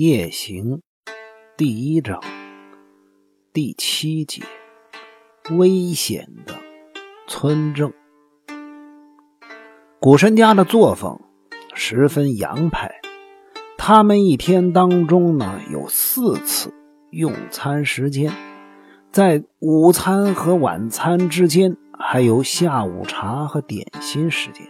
夜行第一章第七节：危险的村政。古神家的作风十分洋派，他们一天当中呢有四次用餐时间，在午餐和晚餐之间还有下午茶和点心时间，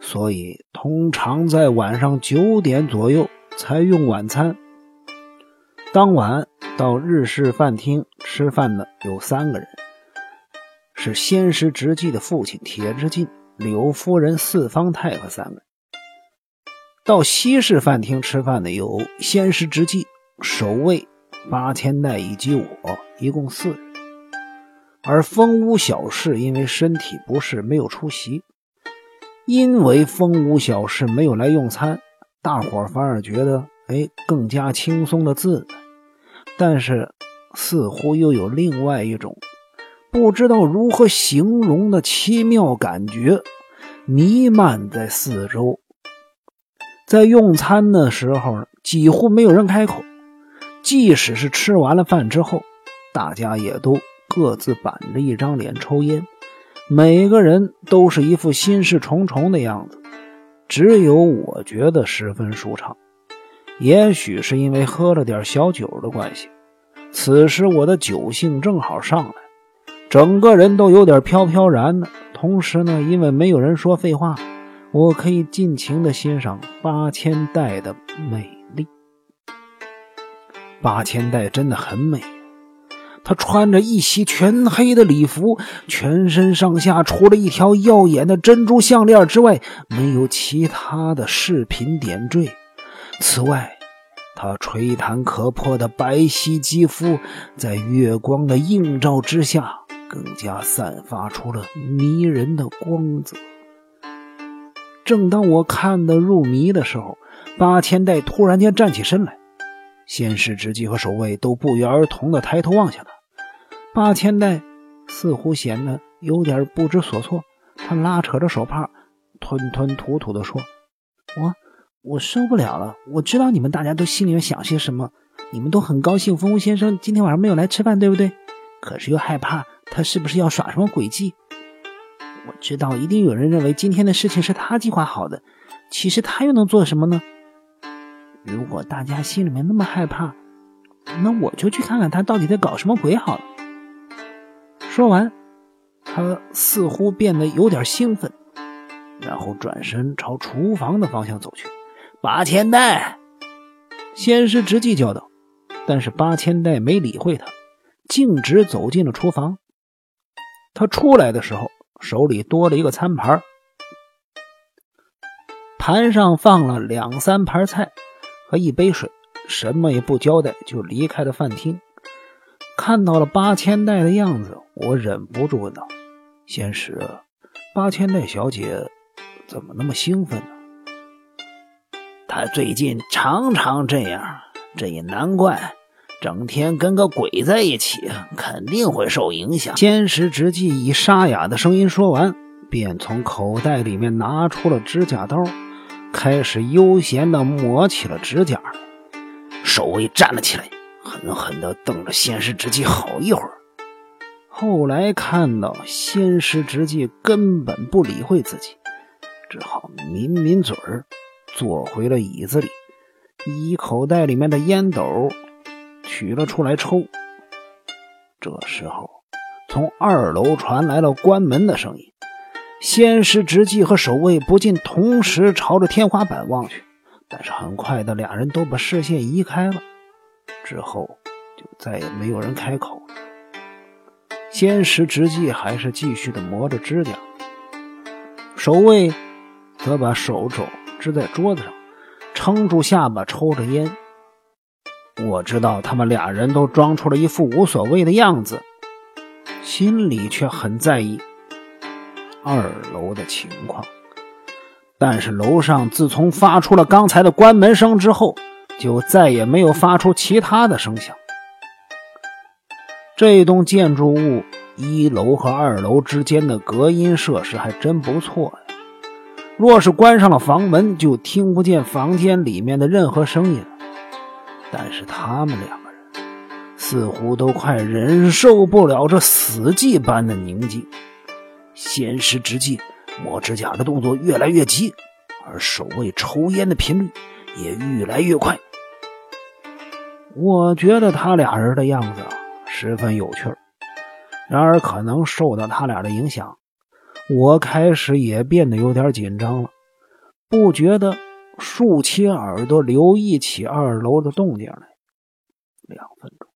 所以通常在晚上九点左右。才用晚餐。当晚到日式饭厅吃饭的有三个人，是仙师直纪的父亲铁之进、柳夫人四方太和三个人。到西式饭厅吃饭的有仙师直纪、守卫八千代以及我，一共四人。而风屋小氏因为身体不适没有出席，因为风屋小氏没有来用餐。大伙反而觉得，哎，更加轻松的自在。但是，似乎又有另外一种不知道如何形容的奇妙感觉弥漫在四周。在用餐的时候，几乎没有人开口。即使是吃完了饭之后，大家也都各自板着一张脸抽烟，每个人都是一副心事重重的样子。只有我觉得十分舒畅，也许是因为喝了点小酒的关系。此时我的酒性正好上来，整个人都有点飘飘然的。同时呢，因为没有人说废话，我可以尽情的欣赏八千代的美丽。八千代真的很美。他穿着一袭全黑的礼服，全身上下除了一条耀眼的珍珠项链之外，没有其他的饰品点缀。此外，他吹弹可破的白皙肌肤，在月光的映照之下，更加散发出了迷人的光泽。正当我看得入迷的时候，八千代突然间站起身来，仙师之际和守卫都不约而同地抬头望向他。八千代似乎显得有点不知所措，他拉扯着手帕，吞吞吐吐地说：“我我受不了了。我知道你们大家都心里面想些什么，你们都很高兴风屋先生今天晚上没有来吃饭，对不对？可是又害怕他是不是要耍什么诡计。我知道一定有人认为今天的事情是他计划好的，其实他又能做什么呢？如果大家心里面那么害怕，那我就去看看他到底在搞什么鬼好了。”说完，他似乎变得有点兴奋，然后转身朝厨房的方向走去。八千代，仙师直计叫道。但是八千代没理会他，径直走进了厨房。他出来的时候，手里多了一个餐盘，盘上放了两三盘菜和一杯水，什么也不交代就离开了饭厅。看到了八千代的样子，我忍不住问道：“仙石，八千代小姐怎么那么兴奋呢？”她最近常常这样，这也难怪。整天跟个鬼在一起，肯定会受影响。仙石直计以沙哑的声音说完，便从口袋里面拿出了指甲刀，开始悠闲地磨起了指甲。守卫站了起来。狠狠地瞪着仙师直纪好一会儿，后来看到仙师直纪根本不理会自己，只好抿抿嘴儿，坐回了椅子里，以口袋里面的烟斗取了出来抽。这时候，从二楼传来了关门的声音，仙师直纪和守卫不禁同时朝着天花板望去，但是很快的，俩人都把视线移开了。之后，就再也没有人开口了。仙师直计还是继续的磨着指甲，守卫则把手肘支在桌子上，撑住下巴抽着烟。我知道他们俩人都装出了一副无所谓的样子，心里却很在意二楼的情况。但是楼上自从发出了刚才的关门声之后，就再也没有发出其他的声响。这栋建筑物一楼和二楼之间的隔音设施还真不错呀。若是关上了房门，就听不见房间里面的任何声音了。但是他们两个人似乎都快忍受不了这死寂般的宁静。仙师之际，磨指甲的动作越来越急，而守卫抽烟的频率也越来越快。我觉得他俩人的样子十分有趣然而可能受到他俩的影响，我开始也变得有点紧张了，不觉得竖起耳朵留意起二楼的动静来。两分钟，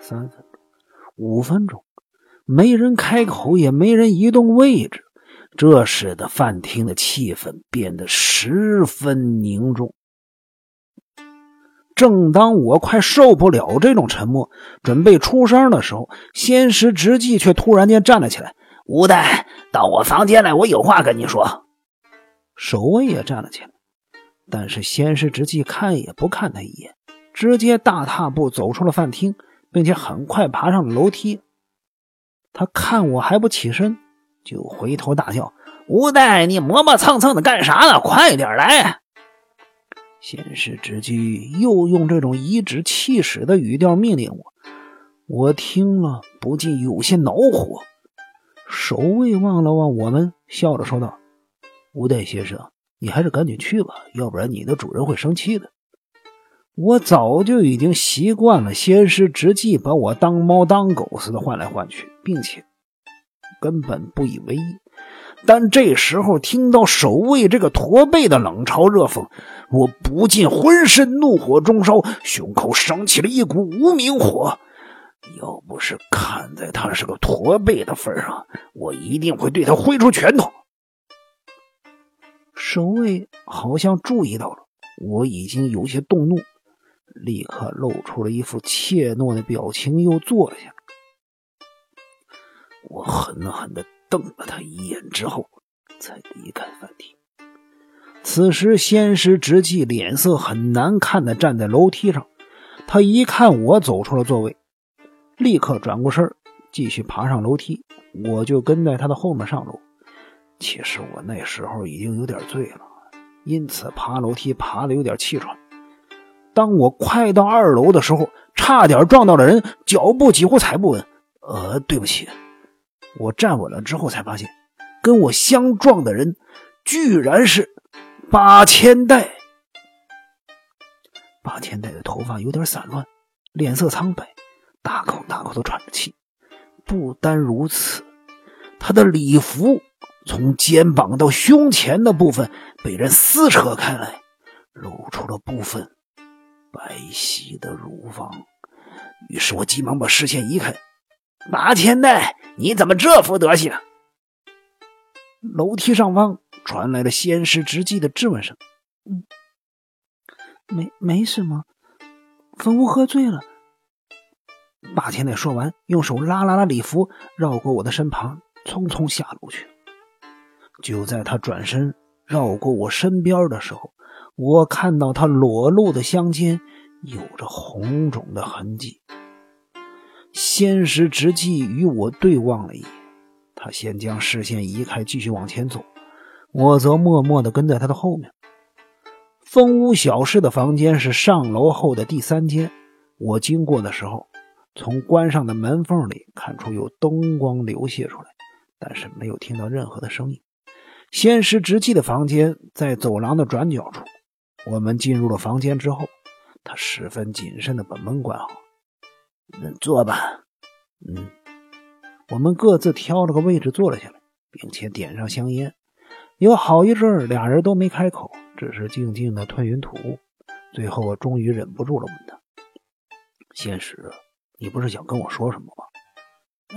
三分钟，五分钟。没人开口，也没人移动位置，这使得饭厅的气氛变得十分凝重。正当我快受不了这种沉默，准备出声的时候，仙师直纪却突然间站了起来：“吴代，到我房间来，我有话跟你说。”守卫也站了起来，但是仙师直纪看也不看他一眼，直接大踏步走出了饭厅，并且很快爬上了楼梯。他看我还不起身，就回头大叫：“吴代，你磨磨蹭蹭的干啥呢？快点来！”先是直居又用这种颐指气使的语调命令我，我听了不禁有些恼火。守卫望了望我们，笑着说道：“吴代先生，你还是赶紧去吧，要不然你的主人会生气的。”我早就已经习惯了仙师直计把我当猫当狗似的换来换去，并且根本不以为意。但这时候听到守卫这个驼背的冷嘲热讽，我不禁浑身怒火中烧，胸口升起了一股无名火。要不是看在他是个驼背的份上，我一定会对他挥出拳头。守卫好像注意到了我已经有些动怒。立刻露出了一副怯懦的表情，又坐了下来。我狠狠地瞪了他一眼之后，才离开饭厅。此时，仙师直纪脸色很难看的站在楼梯上。他一看我走出了座位，立刻转过身继续爬上楼梯。我就跟在他的后面上楼。其实我那时候已经有点醉了，因此爬楼梯爬的有点气喘。当我快到二楼的时候，差点撞到了人，脚步几乎踩不稳。呃，对不起。我站稳了之后才发现，跟我相撞的人居然是八千代。八千代的头发有点散乱，脸色苍白，大口大口的喘着气。不单如此，他的礼服从肩膀到胸前的部分被人撕扯开来，露出了部分。白皙的乳房，于是我急忙把视线移开。马千代，你怎么这副德行？楼梯上方传来了仙师直击的质问声：“嗯，没没什么，风屋喝醉了。”马千代说完，用手拉拉了礼服，绕过我的身旁，匆匆下楼去。就在他转身绕过我身边的时候。我看到他裸露的香肩有着红肿的痕迹。仙石直纪与我对望了一眼，他先将视线移开，继续往前走，我则默默地跟在他的后面。风屋小室的房间是上楼后的第三间。我经过的时候，从关上的门缝里看出有灯光流泻出来，但是没有听到任何的声音。仙石直纪的房间在走廊的转角处。我们进入了房间之后，他十分谨慎地把门关好。坐吧。嗯，我们各自挑了个位置坐了下来，并且点上香烟。有好一阵，俩人都没开口，只是静静的吞云吐雾。最后，我终于忍不住了，问他：“仙石，你不是想跟我说什么吗？”“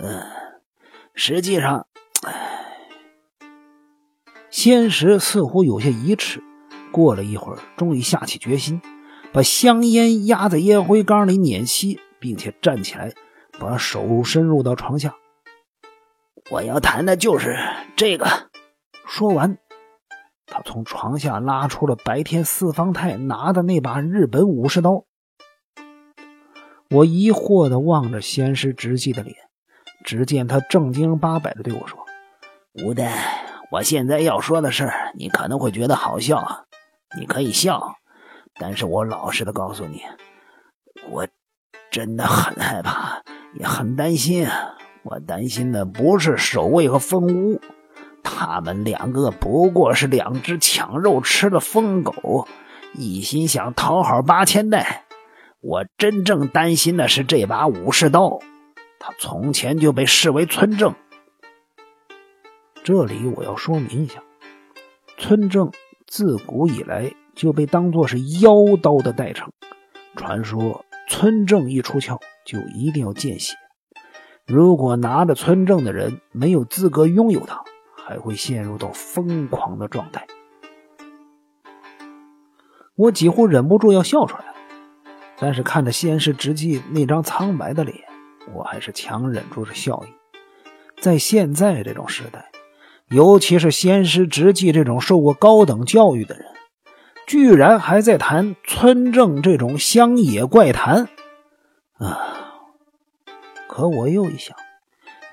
嗯，实际上……”唉，仙石似乎有些疑迟。过了一会儿，终于下起决心，把香烟压在烟灰缸里碾熄，并且站起来，把手伸入到床下。我要谈的就是这个。说完，他从床下拉出了白天四方太拿的那把日本武士刀。我疑惑地望着仙师直纪的脸，只见他正经八百地对我说：“吴丹，我现在要说的事，你可能会觉得好笑。”你可以笑，但是我老实的告诉你，我真的很害怕，也很担心。我担心的不是守卫和蜂屋，他们两个不过是两只抢肉吃的疯狗，一心想讨好八千代。我真正担心的是这把武士刀，他从前就被视为村正。这里我要说明一下，村正自古以来就被当作是妖刀的代称。传说村正一出鞘就一定要见血。如果拿着村正的人没有资格拥有它，还会陷入到疯狂的状态。我几乎忍不住要笑出来，但是看着仙师直纪那张苍白的脸，我还是强忍住了笑意。在现在这种时代，尤其是仙师直纪这种受过高等教育的人，居然还在谈村正这种乡野怪谈啊！可我又一想，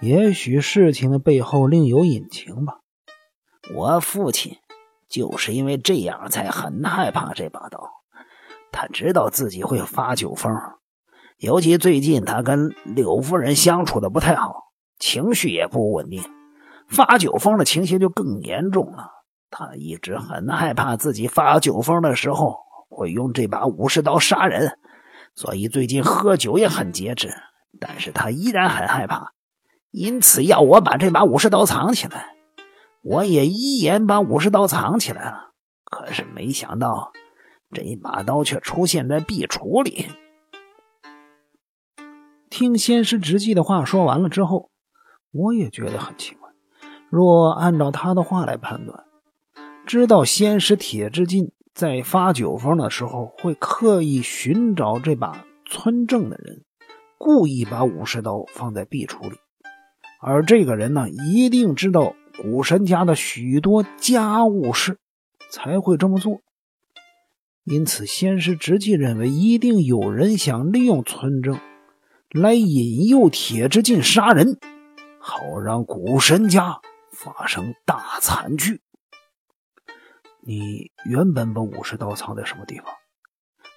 也许事情的背后另有隐情吧。我父亲就是因为这样才很害怕这把刀。他知道自己会发酒疯，尤其最近他跟柳夫人相处的不太好，情绪也不稳定，发酒疯的情形就更严重了。他一直很害怕自己发酒疯的时候会用这把武士刀杀人，所以最近喝酒也很节制。但是他依然很害怕，因此要我把这把武士刀藏起来。我也依言把武士刀藏起来了。可是没想到，这一把刀却出现在壁橱里。听仙师直纪的话说完了之后，我也觉得很奇怪。若按照他的话来判断，知道仙师铁之进在发酒疯的时候会刻意寻找这把村正的人。故意把武士刀放在壁橱里，而这个人呢，一定知道古神家的许多家务事，才会这么做。因此，先师直纪认为，一定有人想利用村正来引诱铁之进杀人，好让古神家发生大惨剧。你原本把武士刀藏在什么地方？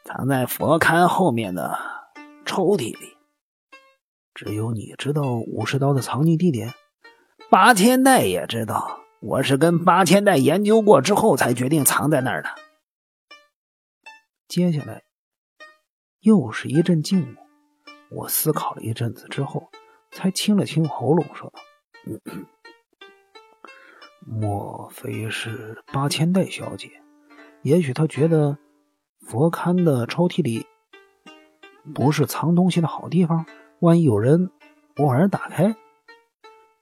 藏在佛龛后面的抽屉里。只有你知道武士刀的藏匿地点，八千代也知道。我是跟八千代研究过之后才决定藏在那儿的。接下来又是一阵静默，我思考了一阵子之后，才清了清喉咙说道：“莫非是八千代小姐？也许她觉得佛龛的抽屉里不是藏东西的好地方。”万一有人偶然打开，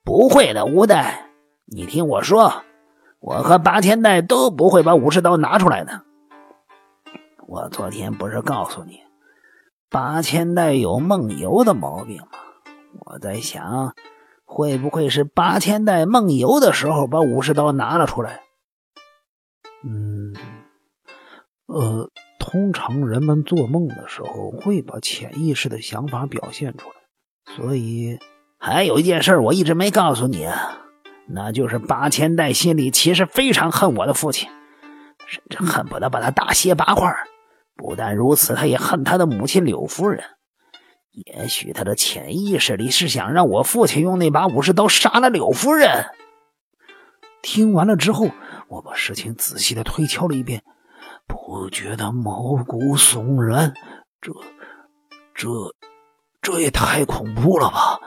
不会的，吴代，你听我说，我和八千代都不会把武士刀拿出来的。我昨天不是告诉你，八千代有梦游的毛病吗？我在想，会不会是八千代梦游的时候把武士刀拿了出来？嗯，呃。通常人们做梦的时候会把潜意识的想法表现出来，所以还有一件事我一直没告诉你，啊那就是八千代心里其实非常恨我的父亲，甚至恨不得把他大卸八块。不但如此，他也恨他的母亲柳夫人。也许他的潜意识里是想让我父亲用那把武士刀杀了柳夫人。听完了之后，我把事情仔细的推敲了一遍。不觉得毛骨悚然？这、这、这也太恐怖了吧！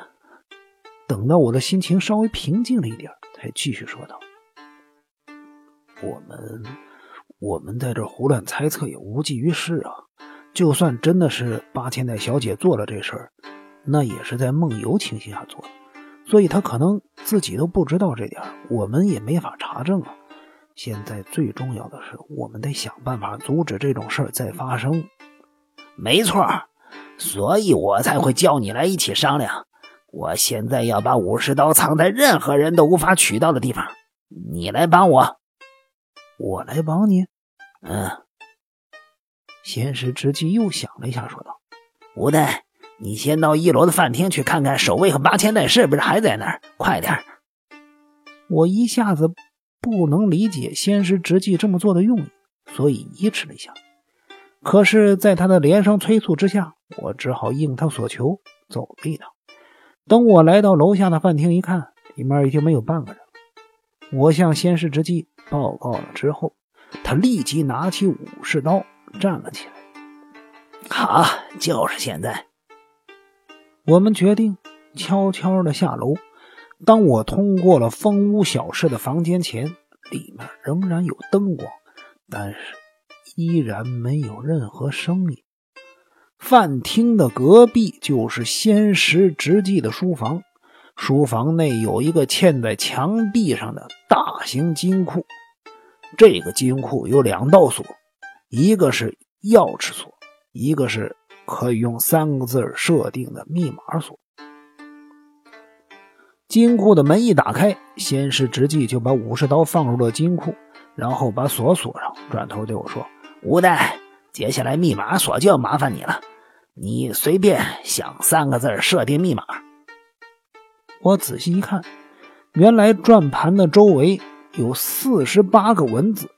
等到我的心情稍微平静了一点，才继续说道：“我们，我们在这胡乱猜测也无济于事啊。就算真的是八千代小姐做了这事儿，那也是在梦游情形下做的，所以她可能自己都不知道这点，我们也没法查证啊。”现在最重要的是，我们得想办法阻止这种事儿再发生。没错，所以我才会叫你来一起商量。我现在要把武士刀藏在任何人都无法取到的地方，你来帮我。我来帮你。嗯。先师之际又想了一下，说道：“吴代，你先到一楼的饭厅去看看守卫和八千代是不是还在那儿。快点。”我一下子。不能理解先师直纪这么做的用意，所以依迟了一下。可是，在他的连声催促之下，我只好应他所求，走了一趟。等我来到楼下的饭厅一看，里面已经没有半个人了。我向先师之际报告了之后，他立即拿起武士刀站了起来。好，就是现在。我们决定悄悄的下楼。当我通过了风屋小室的房间前，里面仍然有灯光，但是依然没有任何声音。饭厅的隔壁就是仙石直纪的书房，书房内有一个嵌在墙壁上的大型金库。这个金库有两道锁，一个是钥匙锁，一个是可以用三个字设定的密码锁。金库的门一打开，先师直纪就把武士刀放入了金库，然后把锁锁上，转头对我说：“吴代，接下来密码锁就要麻烦你了，你随便想三个字设定密码。”我仔细一看，原来转盘的周围有四十八个文字，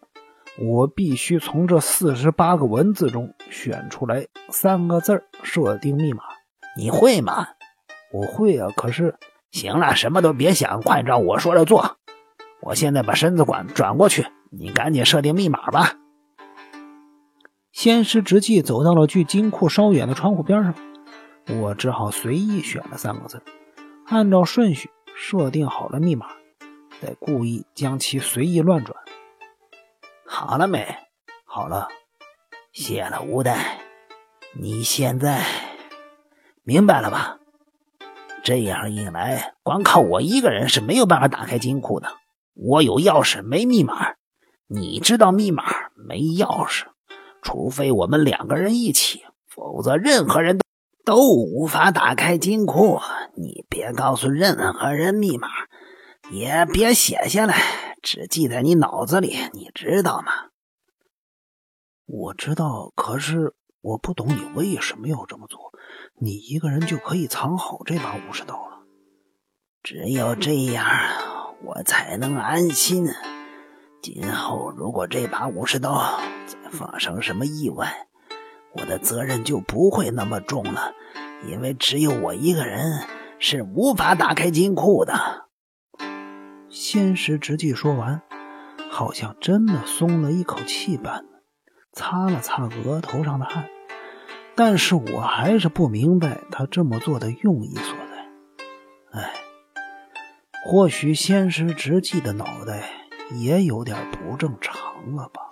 我必须从这四十八个文字中选出来三个字设定密码。你会吗？我会啊，可是。行了，什么都别想，快照我说的做。我现在把身子管转过去，你赶紧设定密码吧。仙师直纪走到了距金库稍远的窗户边上，我只好随意选了三个字，按照顺序设定好了密码，再故意将其随意乱转。好了没？好了，谢了吴代。你现在明白了吧？这样一来，光靠我一个人是没有办法打开金库的。我有钥匙，没密码。你知道密码，没钥匙。除非我们两个人一起，否则任何人都都无法打开金库。你别告诉任何人密码，也别写下来，只记在你脑子里。你知道吗？我知道，可是我不懂你为什么要这么做。你一个人就可以藏好这把武士刀了。只有这样，我才能安心。今后如果这把武士刀再发生什么意外，我的责任就不会那么重了。因为只有我一个人是无法打开金库的。仙石直纪说完，好像真的松了一口气般，擦了擦额头上的汗。但是我还是不明白他这么做的用意所在。哎，或许仙石直纪的脑袋也有点不正常了吧。